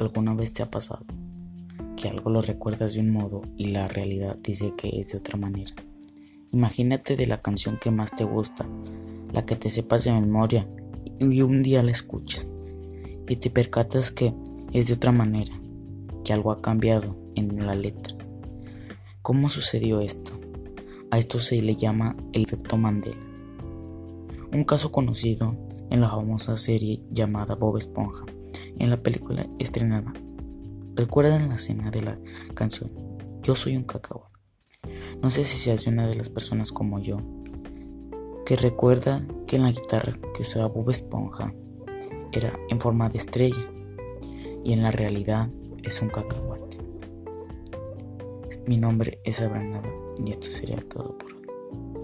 ¿Alguna vez te ha pasado que algo lo recuerdas de un modo y la realidad dice que es de otra manera? Imagínate de la canción que más te gusta, la que te sepas de memoria y un día la escuchas y te percatas que es de otra manera, que algo ha cambiado en la letra. ¿Cómo sucedió esto? A esto se le llama el efecto Mandela. Un caso conocido en la famosa serie llamada Bob Esponja en la película estrenada. ¿Recuerdan la escena de la canción Yo soy un cacahuate? No sé si seas una de las personas como yo que recuerda que la guitarra que usaba Bob Esponja era en forma de estrella y en la realidad es un cacahuate. Mi nombre es Abraham y esto sería todo por hoy.